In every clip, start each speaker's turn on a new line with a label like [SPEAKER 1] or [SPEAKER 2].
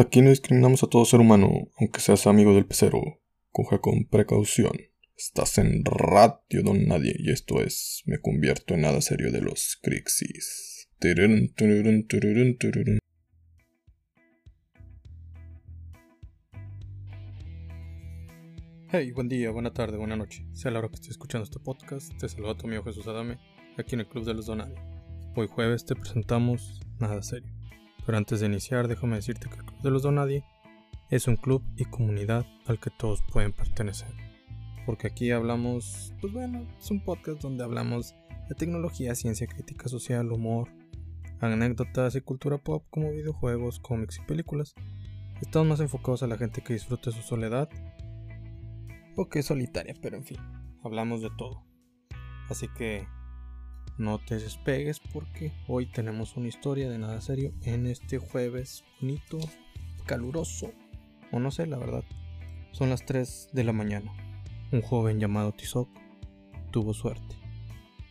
[SPEAKER 1] Aquí no discriminamos a todo ser humano, aunque seas amigo del pecero. Coge con precaución. Estás en Radio Don Nadie y esto es Me convierto en nada serio de los Crixis. Hey, buen día, buena tarde, buena noche. Sea la hora que estés escuchando este podcast, te saluda tu amigo Jesús Adame, aquí en el Club de los Donadi. Hoy jueves te presentamos Nada Serio. Pero antes de iniciar, déjame decirte que el Club de los Donadi es un club y comunidad al que todos pueden pertenecer. Porque aquí hablamos, pues bueno, es un podcast donde hablamos de tecnología, ciencia crítica social, humor, anécdotas y cultura pop como videojuegos, cómics y películas. Estamos más enfocados a la gente que disfrute su soledad o que es solitaria, pero en fin, hablamos de todo. Así que no te despegues porque hoy tenemos una historia de nada serio en este jueves bonito, caluroso, o no sé, la verdad. Son las 3 de la mañana. Un joven llamado Tizoc tuvo suerte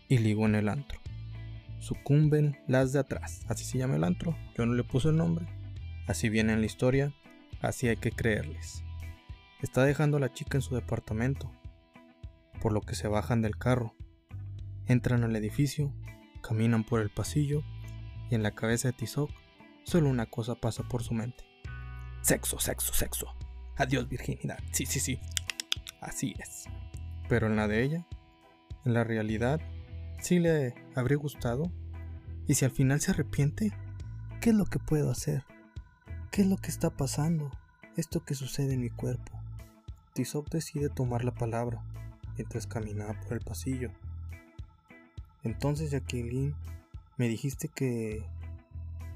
[SPEAKER 1] y ligó en el antro. Sucumben las de atrás, así se llama el antro. Yo no le puse el nombre. Así viene en la historia, así hay que creerles. Está dejando a la chica en su departamento, por lo que se bajan del carro Entran al edificio, caminan por el pasillo y en la cabeza de Tizoc solo una cosa pasa por su mente. Sexo, sexo, sexo. Adiós virginidad. Sí, sí, sí. Así es. Pero en la de ella, en la realidad, sí le habría gustado. Y si al final se arrepiente, ¿qué es lo que puedo hacer? ¿Qué es lo que está pasando? Esto que sucede en mi cuerpo. Tizoc decide tomar la palabra mientras caminaba por el pasillo entonces, Jacqueline, me dijiste que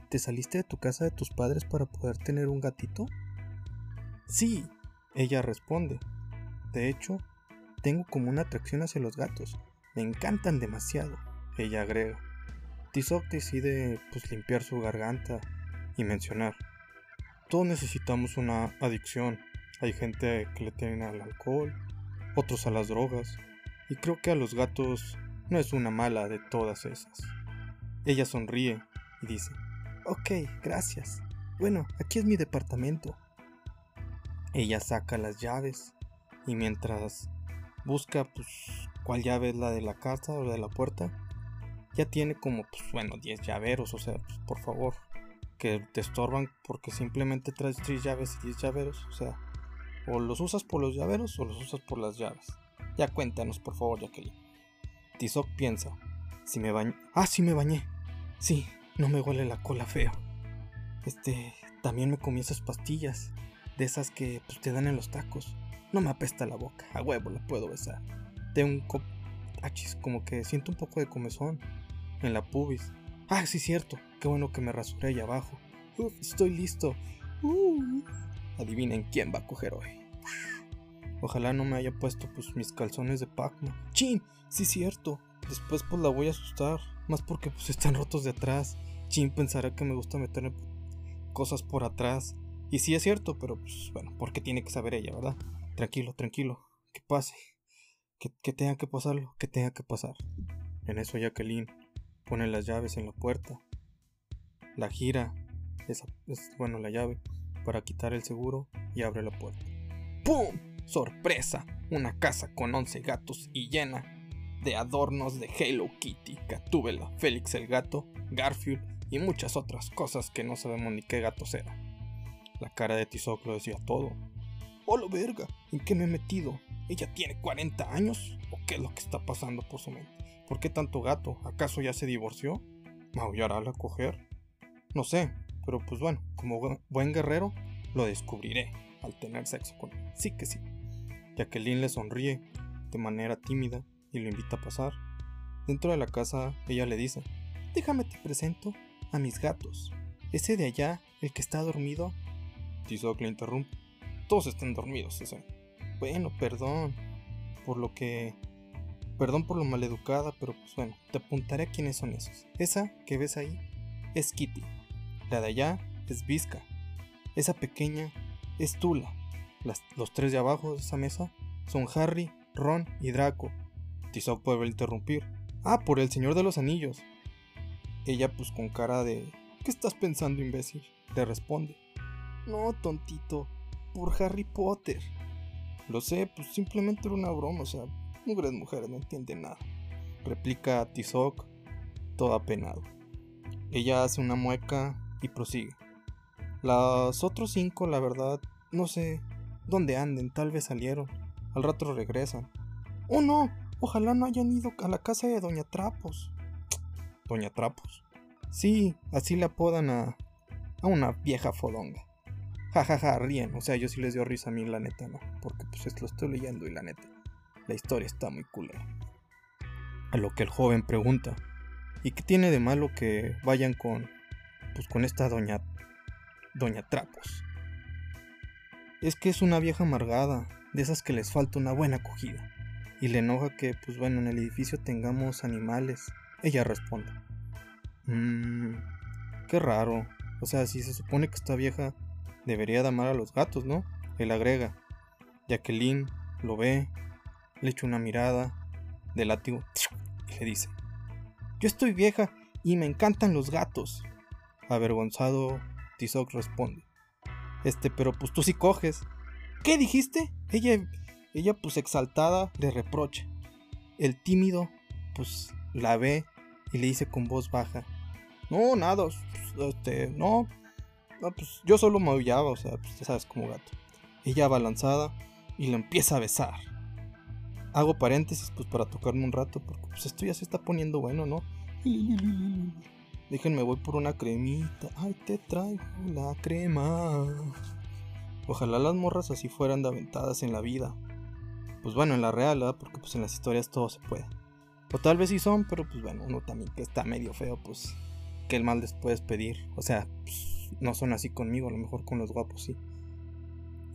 [SPEAKER 1] te saliste de tu casa de tus padres para poder tener un gatito. Sí, ella responde. De hecho, tengo como una atracción hacia los gatos. Me encantan demasiado. Ella agrega. Tizoc decide pues limpiar su garganta y mencionar. Todos necesitamos una adicción. Hay gente que le tiene al alcohol, otros a las drogas. Y creo que a los gatos no es una mala de todas esas. Ella sonríe y dice, Ok, gracias. Bueno, aquí es mi departamento. Ella saca las llaves y mientras busca pues cuál llave es la de la casa o la de la puerta, ya tiene como pues bueno 10 llaveros, o sea, pues, por favor, que te estorban porque simplemente traes 3 llaves y 10 llaveros, o sea, o los usas por los llaveros o los usas por las llaves. Ya cuéntanos, por favor, Jacqueline. Tizoc piensa, si me baño... Ah, sí me bañé. Sí, no me huele la cola feo. Este, también me comí esas pastillas, de esas que pues, te dan en los tacos. No me apesta la boca, a huevo la puedo besar. De un cop... Achis, como que siento un poco de comezón en la pubis. Ah, sí, cierto, qué bueno que me rasuré ahí abajo. Uf, estoy listo. Uh. Adivinen quién va a coger hoy. Ojalá no me haya puesto pues mis calzones de Pac-Man. ¡Chin! Sí, cierto. Después pues la voy a asustar. Más porque pues están rotos de atrás. Chin pensará que me gusta meterme cosas por atrás. Y sí es cierto, pero pues bueno, porque tiene que saber ella, ¿verdad? Tranquilo, tranquilo. Que pase. Que, tenga que pasar lo que tenga que pasar. En eso Jacqueline pone las llaves en la puerta. La gira. Esa es, bueno, la llave. Para quitar el seguro y abre la puerta. ¡Pum! Sorpresa, una casa con 11 gatos y llena de adornos de Hello Kitty, Gatúbela, Félix el gato, Garfield y muchas otras cosas que no sabemos ni qué gatos eran. La cara de Tizoc lo decía todo. ¡Hola verga! ¿En qué me he metido? ¿Ella tiene 40 años? ¿O qué es lo que está pasando por su mente? ¿Por qué tanto gato? ¿Acaso ya se divorció? ¿Maullará al coger? No sé, pero pues bueno, como buen guerrero, lo descubriré al tener sexo con él. Sí que sí. Jacqueline le sonríe de manera tímida y lo invita a pasar. Dentro de la casa, ella le dice, déjame te presento a mis gatos. Ese de allá, el que está dormido. Tizoc le interrumpe. Todos están dormidos, ese. Bueno, perdón. Por lo que... Perdón por lo maleducada, pero pues bueno, te apuntaré a quiénes son esos. Esa que ves ahí es Kitty. La de allá es Vizca. Esa pequeña es Tula los tres de abajo de esa mesa son Harry, Ron y Draco. Tizoc puede interrumpir. Ah, por el Señor de los Anillos. Ella pues con cara de... ¿Qué estás pensando, imbécil? Le responde.
[SPEAKER 2] No, tontito, por Harry Potter. Lo sé, pues simplemente era una broma, o sea, mujeres mujeres, no entienden nada. Replica Tizoc, todo apenado. Ella hace una mueca y prosigue. Los otros cinco, la verdad, no sé dónde anden, tal vez salieron. Al rato regresan. Oh no, ojalá no hayan ido a la casa de Doña Trapos. ¿Doña Trapos? Sí, así le apodan a, a una vieja fodonga. Ja, ja, ja, ríen. O sea, yo sí les dio risa a mí, la neta, ¿no? Porque pues lo estoy leyendo y la neta, la historia está muy culera. A lo que el joven pregunta, ¿y qué tiene de malo que vayan con, pues con esta doña, doña Trapos? Es que es una vieja amargada, de esas que les falta una buena acogida. Y le enoja que, pues bueno, en el edificio tengamos animales. Ella responde. Mmm, qué raro. O sea, si se supone que esta vieja debería de amar a los gatos, ¿no? Él agrega. Jacqueline lo ve, le echa una mirada de látigo y le dice. Yo estoy vieja y me encantan los gatos. Avergonzado, Tizoc responde. Este, pero pues tú sí coges. ¿Qué dijiste? Ella, ella pues exaltada le reprocha. El tímido pues la ve y le dice con voz baja. No, nada, este, no, no, pues yo solo maullaba, o sea, pues ya sabes como gato. Ella abalanzada y le empieza a besar. Hago paréntesis pues para tocarme un rato porque pues esto ya se está poniendo bueno, ¿no? Déjenme, voy por una cremita. Ay, te traigo la crema. Ojalá las morras así fueran de aventadas en la vida. Pues bueno, en la real, ¿verdad? Porque pues en las historias todo se puede. O tal vez sí son, pero pues bueno, uno también que está medio feo, pues que el mal les puedes pedir. O sea, pues, no son así conmigo, a lo mejor con los guapos sí.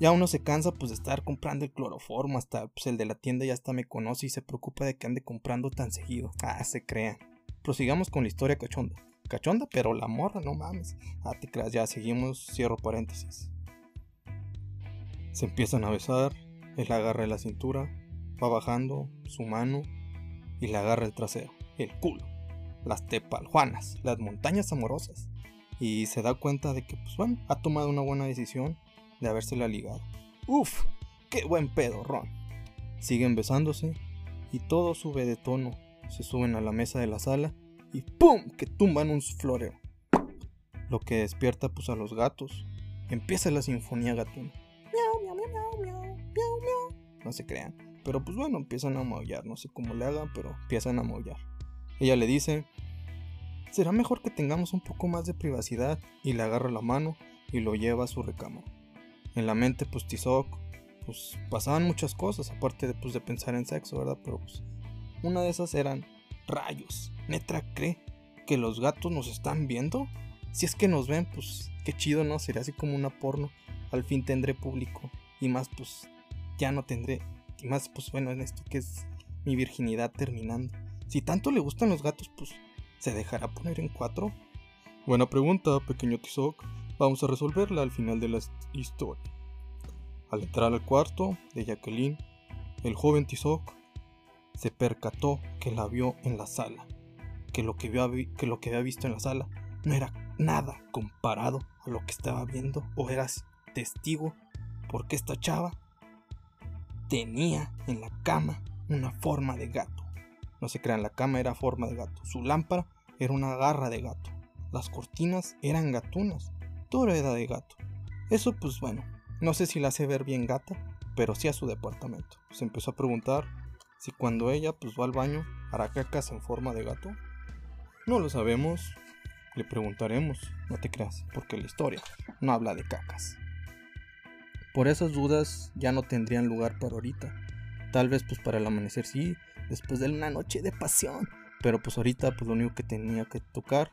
[SPEAKER 2] Ya uno se cansa pues de estar comprando el cloroformo, hasta pues el de la tienda ya hasta me conoce y se preocupa de que ande comprando tan seguido. Ah, se crean. Prosigamos con la historia cachonda cachonda, pero la morra, no mames. Ah, ya seguimos, cierro paréntesis. Se empiezan a besar, él agarra la cintura, va bajando su mano y le agarra el trasero, el culo, las tepaljuanas, las montañas amorosas. Y se da cuenta de que, pues bueno, ha tomado una buena decisión de habérsela ligado. Uf, qué buen pedo, Ron. Siguen besándose y todo sube de tono. Se suben a la mesa de la sala y ¡pum! que tumban un floreo. Lo que despierta pues a los gatos. Empieza la sinfonía gatuna. Miau, miau, miau, miau, miau, miau. No se crean. Pero pues bueno, empiezan a maullar. No sé cómo le hagan, pero empiezan a maullar. Ella le dice, será mejor que tengamos un poco más de privacidad. Y le agarra la mano y lo lleva a su recámara. En la mente pues Tizoc, pues pasaban muchas cosas, aparte de, pues, de pensar en sexo, ¿verdad? Pero pues una de esas eran Rayos, ¿Netra cree que los gatos nos están viendo? Si es que nos ven, pues qué chido, ¿no? Sería así como una porno. Al fin tendré público. Y más, pues ya no tendré. Y más, pues bueno, en esto que es mi virginidad terminando. Si tanto le gustan los gatos, pues ¿se dejará poner en cuatro? Buena pregunta, pequeño Tizoc. Vamos a resolverla al final de la historia. Al entrar al cuarto de Jacqueline, el joven Tizoc se percató que la vio en la sala, que lo que, había, que lo que había visto en la sala no era nada comparado a lo que estaba viendo o eras testigo porque esta chava tenía en la cama una forma de gato. No se crean, la cama era forma de gato. Su lámpara era una garra de gato. Las cortinas eran gatunas. Todo era de gato. Eso pues bueno, no sé si la hace ver bien gata, pero sí a su departamento. Se empezó a preguntar si cuando ella pues va al baño hará cacas en forma de gato. No lo sabemos, le preguntaremos, no te creas, porque la historia no habla de cacas. Por esas dudas ya no tendrían lugar para ahorita. Tal vez pues para el amanecer sí, después de una noche de pasión. Pero pues ahorita pues lo único que tenía que tocar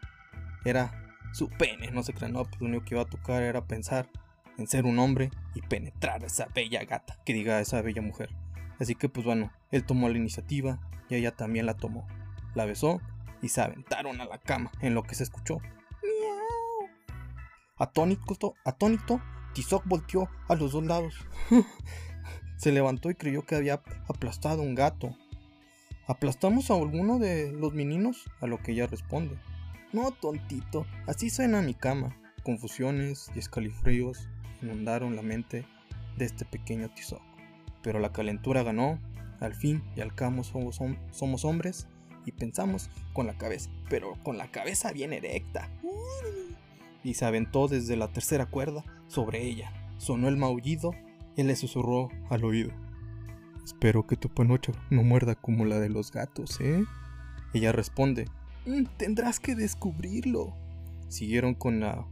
[SPEAKER 2] era su pene, no se crean, no, pues lo único que iba a tocar era pensar en ser un hombre y penetrar a esa bella gata, que diga esa bella mujer. Así que pues bueno, él tomó la iniciativa y ella también la tomó. La besó y se aventaron a la cama en lo que se escuchó. ¡Miau! Atónito, atónito, Tizoc volteó a los dos lados. se levantó y creyó que había aplastado un gato. ¿Aplastamos a alguno de los meninos? A lo que ella responde. No, tontito, así suena mi cama. Confusiones y escalofríos inundaron la mente de este pequeño Tizoc. Pero la calentura ganó, al fin y al cabo somos, hombres y pensamos con la cabeza, pero con la cabeza bien erecta. Y se aventó desde la tercera cuerda sobre ella. Sonó el maullido y le susurró al oído. Espero que tu panocha no muerda como la de los gatos, ¿eh? Ella responde, mm, tendrás que descubrirlo. Siguieron con la...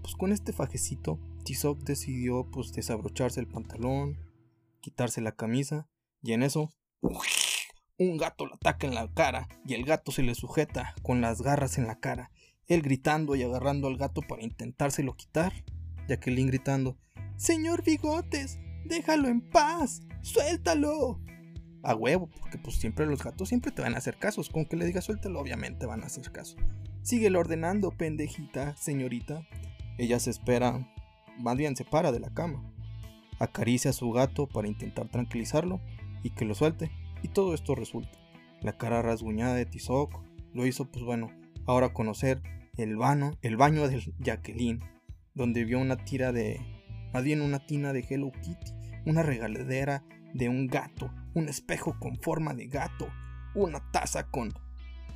[SPEAKER 2] Pues con este fajecito, Tizoc decidió pues desabrocharse el pantalón, quitarse la camisa, y en eso un gato le ataca en la cara y el gato se le sujeta con las garras en la cara. Él gritando y agarrando al gato para intentárselo quitar. Jacqueline gritando, Señor Bigotes, déjalo en paz, suéltalo. A huevo, porque pues siempre los gatos siempre te van a hacer casos. Con que le digas suéltalo, obviamente van a hacer caso. Síguelo ordenando, pendejita, señorita. Ella se espera, más bien se para de la cama. Acaricia a su gato para intentar tranquilizarlo y que lo suelte. Y todo esto resulta. La cara rasguñada de Tizoc lo hizo, pues bueno, ahora conocer el vano, el baño de Jacqueline, donde vio una tira de, más bien una tina de Hello Kitty, una regaladera de un gato, un espejo con forma de gato, una taza con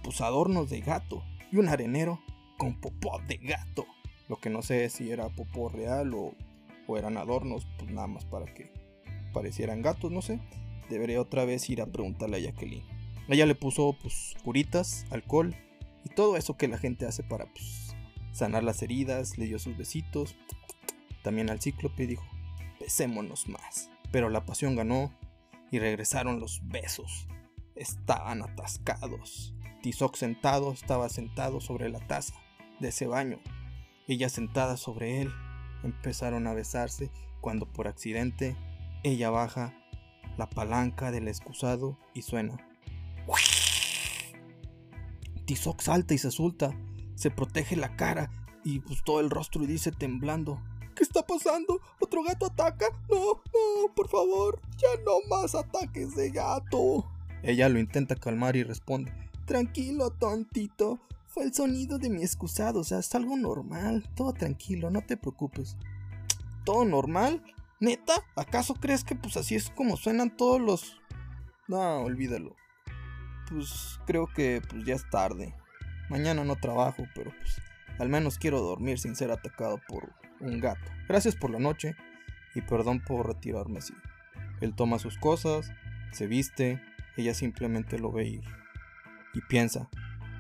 [SPEAKER 2] pues adornos de gato y un arenero con popó de gato. Lo que no sé si era popó real o, o eran adornos, pues nada más para que parecieran gatos, no sé. Debería otra vez ir a preguntarle a Jacqueline. Ella le puso pues curitas, alcohol y todo eso que la gente hace para pues, sanar las heridas, le dio sus besitos. También al cíclope dijo, besémonos más. Pero la pasión ganó y regresaron los besos. Estaban atascados. Tizoc sentado estaba sentado sobre la taza de ese baño. Ella sentada sobre él. Empezaron a besarse cuando por accidente ella baja la palanca del excusado y suena. Tizoc salta y se asusta, se protege la cara y pues todo el rostro y dice temblando. ¿Qué está pasando? ¿Otro gato ataca? No, no, por favor, ya no más ataques de gato. Ella lo intenta calmar y responde. Tranquilo, tontito. Fue el sonido de mi excusado, o sea, es algo normal. Todo tranquilo, no te preocupes. ¿Todo normal? ¿Neta? ¿Acaso crees que pues así es como suenan todos los... No, olvídalo. Pues creo que pues ya es tarde. Mañana no trabajo, pero pues al menos quiero dormir sin ser atacado por un gato. Gracias por la noche y perdón por retirarme así. Él toma sus cosas, se viste, ella simplemente lo ve ir. Y piensa,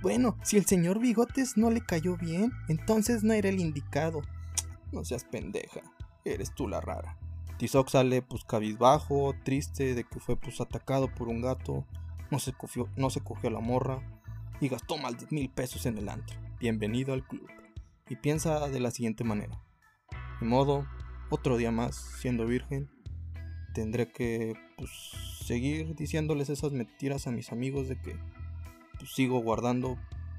[SPEAKER 2] bueno, si el señor Bigotes no le cayó bien, entonces no era el indicado. No seas pendeja, eres tú la rara. Tizoc sale pues cabizbajo, triste de que fue pues atacado por un gato, no se, cogió, no se cogió la morra y gastó más de mil pesos en el antro. Bienvenido al club. Y piensa de la siguiente manera. De modo, otro día más siendo virgen, tendré que pues, seguir diciéndoles esas mentiras a mis amigos de que pues, sigo guardando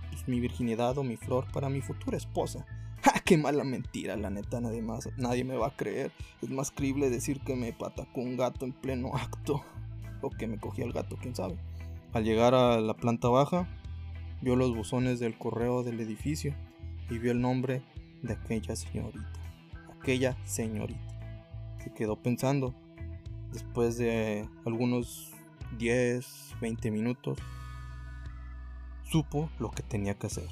[SPEAKER 2] pues, mi virginidad o mi flor para mi futura esposa. ¡Ja! ¡Qué mala mentira! La neta, nadie, más, nadie me va a creer. Es más creíble decir que me patacó un gato en pleno acto. O que me cogí al gato, quién sabe. Al llegar a la planta baja, vio los buzones del correo del edificio y vio el nombre de aquella señorita. Aquella señorita. Se quedó pensando. Después de algunos 10, 20 minutos, supo lo que tenía que hacer.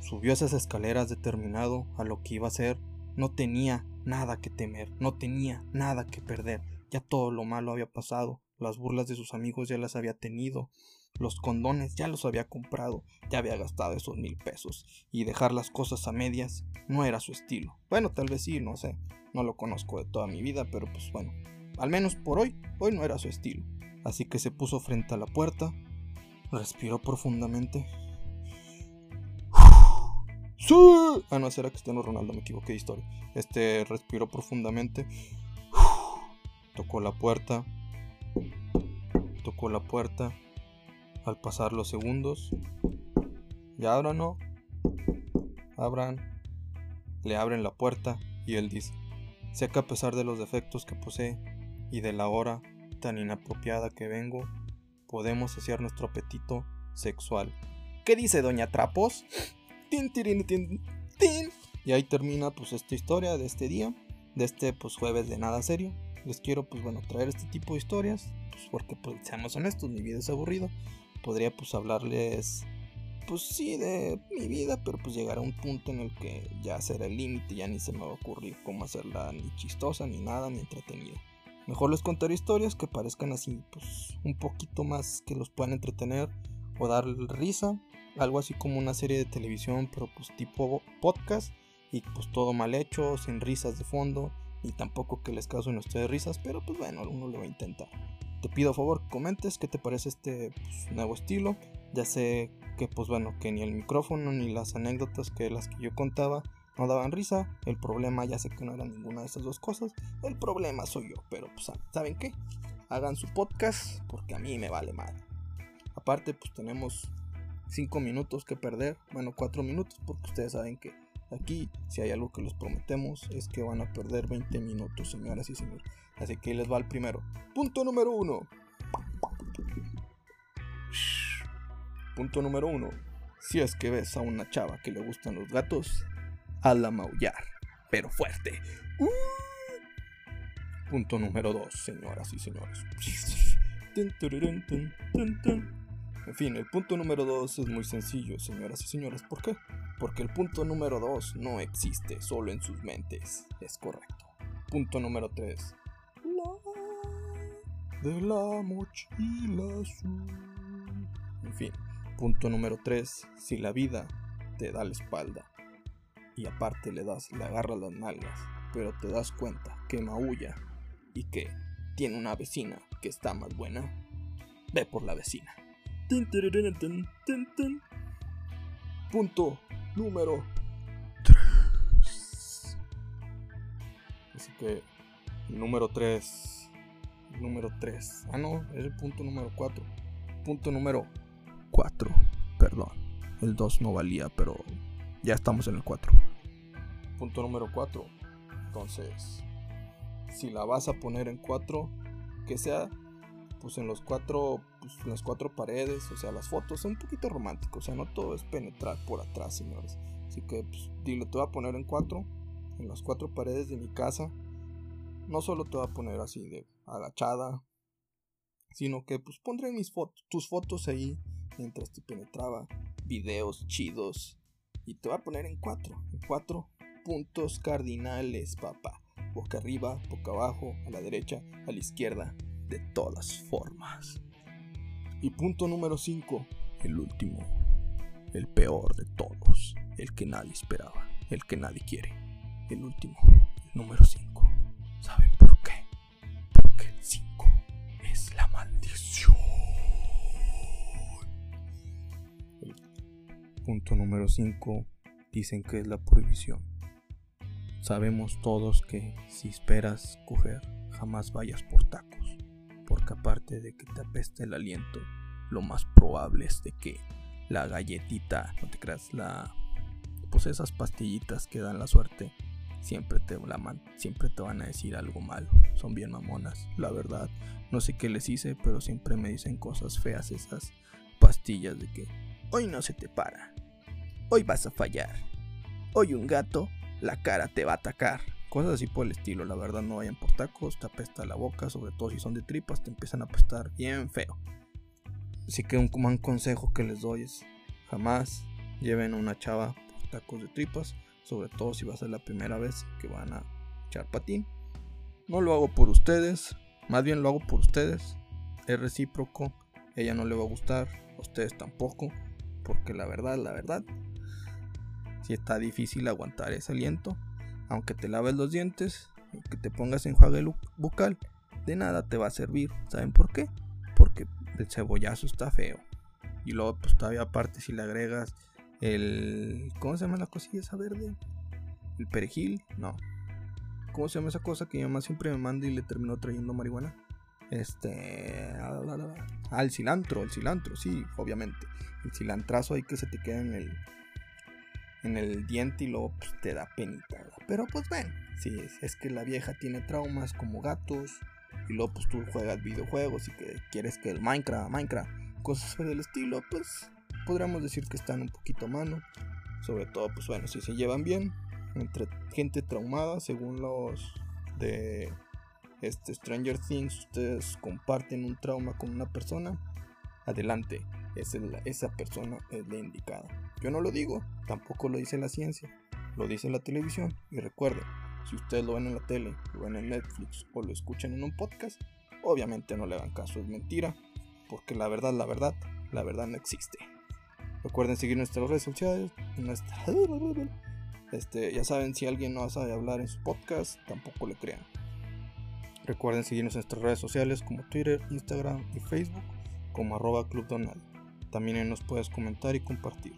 [SPEAKER 2] Subió esas escaleras determinado a lo que iba a hacer. No tenía nada que temer, no tenía nada que perder. Ya todo lo malo había pasado. Las burlas de sus amigos ya las había tenido. Los condones ya los había comprado. Ya había gastado esos mil pesos. Y dejar las cosas a medias no era su estilo. Bueno, tal vez sí, no sé. No lo conozco de toda mi vida, pero pues bueno. Al menos por hoy, hoy no era su estilo. Así que se puso frente a la puerta, respiró profundamente ¡Sí! Ah, no, será Cristiano Ronaldo, me equivoqué de historia. Este respiró profundamente. Tocó la puerta. Tocó la puerta. Al pasar los segundos. Ya abran, ¿no? Abran. Le abren la puerta y él dice: Sé que a pesar de los defectos que posee y de la hora tan inapropiada que vengo, podemos saciar nuestro apetito sexual. ¿Qué dice Doña Trapos? Tin, tin, tin, tin. Y ahí termina pues esta historia de este día. de este pues jueves de nada serio. Les quiero pues bueno traer este tipo de historias, pues porque pues seamos honestos, mi vida es aburrido. Podría pues hablarles pues sí de mi vida, pero pues llegará un punto en el que ya será el límite, ya ni se me va a ocurrir cómo hacerla ni chistosa, ni nada, ni entretenida. Mejor les contaré historias que parezcan así, pues un poquito más que los puedan entretener o dar risa, algo así como una serie de televisión, pero pues tipo podcast y pues todo mal hecho, sin risas de fondo, y tampoco que les causen ustedes risas, pero pues bueno, uno lo va a intentar. Te pido a favor que comentes qué te parece este pues, nuevo estilo. Ya sé que pues bueno, que ni el micrófono ni las anécdotas que las que yo contaba no daban risa. El problema ya sé que no era ninguna de esas dos cosas. El problema soy yo, pero pues ¿saben qué? Hagan su podcast porque a mí me vale mal. Aparte pues tenemos 5 minutos que perder, bueno 4 minutos porque ustedes saben que aquí si hay algo que les prometemos es que van a perder 20 minutos señoras y señores. Así que les va el primero. Punto número 1. Punto número 1. Si es que ves a una chava que le gustan los gatos, hazla maullar, pero fuerte. Uh. Punto número 2, señoras y señores. En fin, el punto número 2 es muy sencillo, señoras y señores. ¿Por qué? Porque el punto número 2 no existe solo en sus mentes. Es correcto. Punto número 3. La de la mochila azul. En fin, punto número 3. Si la vida te da la espalda y aparte le das, le agarras las nalgas, pero te das cuenta que maulla y que tiene una vecina que está más buena, ve por la vecina. Punto número 3. Así que el número 3. El número 3. Ah, no, es el punto número 4. Punto número 4. Perdón. El 2 no valía, pero ya estamos en el 4. Punto número 4. Entonces, si la vas a poner en 4, que sea pues en los cuatro pues, en las cuatro paredes, o sea, las fotos son un poquito romántico, o sea, no todo es penetrar por atrás, señores. Así que pues, dile, te voy a poner en cuatro, en las cuatro paredes de mi casa. No solo te voy a poner así de agachada, sino que pues pondré mis fotos, tus fotos ahí mientras te penetraba, videos chidos y te voy a poner en cuatro, en cuatro puntos cardinales, papá. Boca arriba, boca abajo, a la derecha, a la izquierda, de todas formas. Y punto número 5, el último, el peor de todos, el que nadie esperaba, el que nadie quiere, el último, el número 5. ¿Saben por qué? Porque el 5 es la maldición. Punto número 5 dicen que es la prohibición. Sabemos todos que si esperas coger, jamás vayas por tacos aparte de que te apeste el aliento, lo más probable es de que la galletita, no te creas, la pues esas pastillitas que dan la suerte, siempre te la siempre te van a decir algo malo. Son bien mamonas, la verdad. No sé qué les hice, pero siempre me dicen cosas feas esas pastillas de que hoy no se te para. Hoy vas a fallar. Hoy un gato la cara te va a atacar. Cosas así por el estilo, la verdad no vayan por tacos, te apesta la boca, sobre todo si son de tripas, te empiezan a apestar bien feo. Así que un, un consejo que les doy es jamás lleven una chava por tacos de tripas, sobre todo si va a ser la primera vez que van a echar patín. No lo hago por ustedes, más bien lo hago por ustedes. Es recíproco, ella no le va a gustar, a ustedes tampoco, porque la verdad, la verdad, si está difícil aguantar ese aliento, aunque te laves los dientes, que te pongas enjuague bucal, de nada te va a servir. ¿Saben por qué? Porque el cebollazo está feo. Y luego, pues todavía aparte, si le agregas el. ¿Cómo se llama la cosilla esa verde? ¿El perejil? No. ¿Cómo se llama esa cosa que mi mamá siempre me manda y le terminó trayendo marihuana? Este. Ah, el cilantro, el cilantro, sí, obviamente. El cilantrazo ahí que se te queda en el, en el diente y luego pues, te da penita, Pero pues bueno, si es que la vieja tiene traumas como gatos y luego pues tú juegas videojuegos y que quieres que el Minecraft, Minecraft, cosas del estilo, pues podríamos decir que están un poquito a mano. Sobre todo, pues bueno, si se llevan bien entre gente traumada, según los de este Stranger Things, ustedes comparten un trauma con una persona, adelante, esa persona es la indicada. Yo no lo digo, tampoco lo dice la ciencia, lo dice la televisión. Y recuerden, si ustedes lo ven en la tele, lo ven en Netflix o lo escuchan en un podcast, obviamente no le hagan caso, es mentira, porque la verdad, la verdad, la verdad no existe. Recuerden seguir nuestras redes sociales, nuestra... Este, ya saben, si alguien no sabe hablar en su podcast, tampoco le crean. Recuerden seguirnos en nuestras redes sociales como Twitter, Instagram y Facebook como arroba Club Donald. También nos puedes comentar y compartir.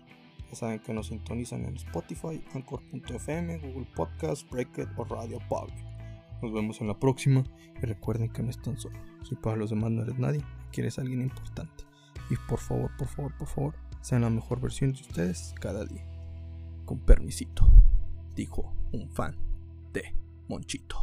[SPEAKER 2] Ya saben que nos sintonizan en Spotify, Anchor.fm, Google Podcast, Breakit o Radio Public. Nos vemos en la próxima y recuerden que no están solos. Si para los demás no eres nadie, quieres alguien importante. Y por favor, por favor, por favor, sean la mejor versión de ustedes cada día. Con permisito, dijo un fan de Monchito.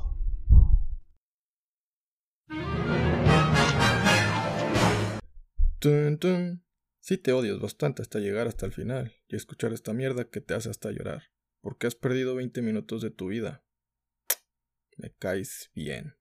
[SPEAKER 1] Si te odias bastante hasta llegar hasta el final y escuchar esta mierda que te hace hasta llorar, porque has perdido 20 minutos de tu vida. Me caes bien.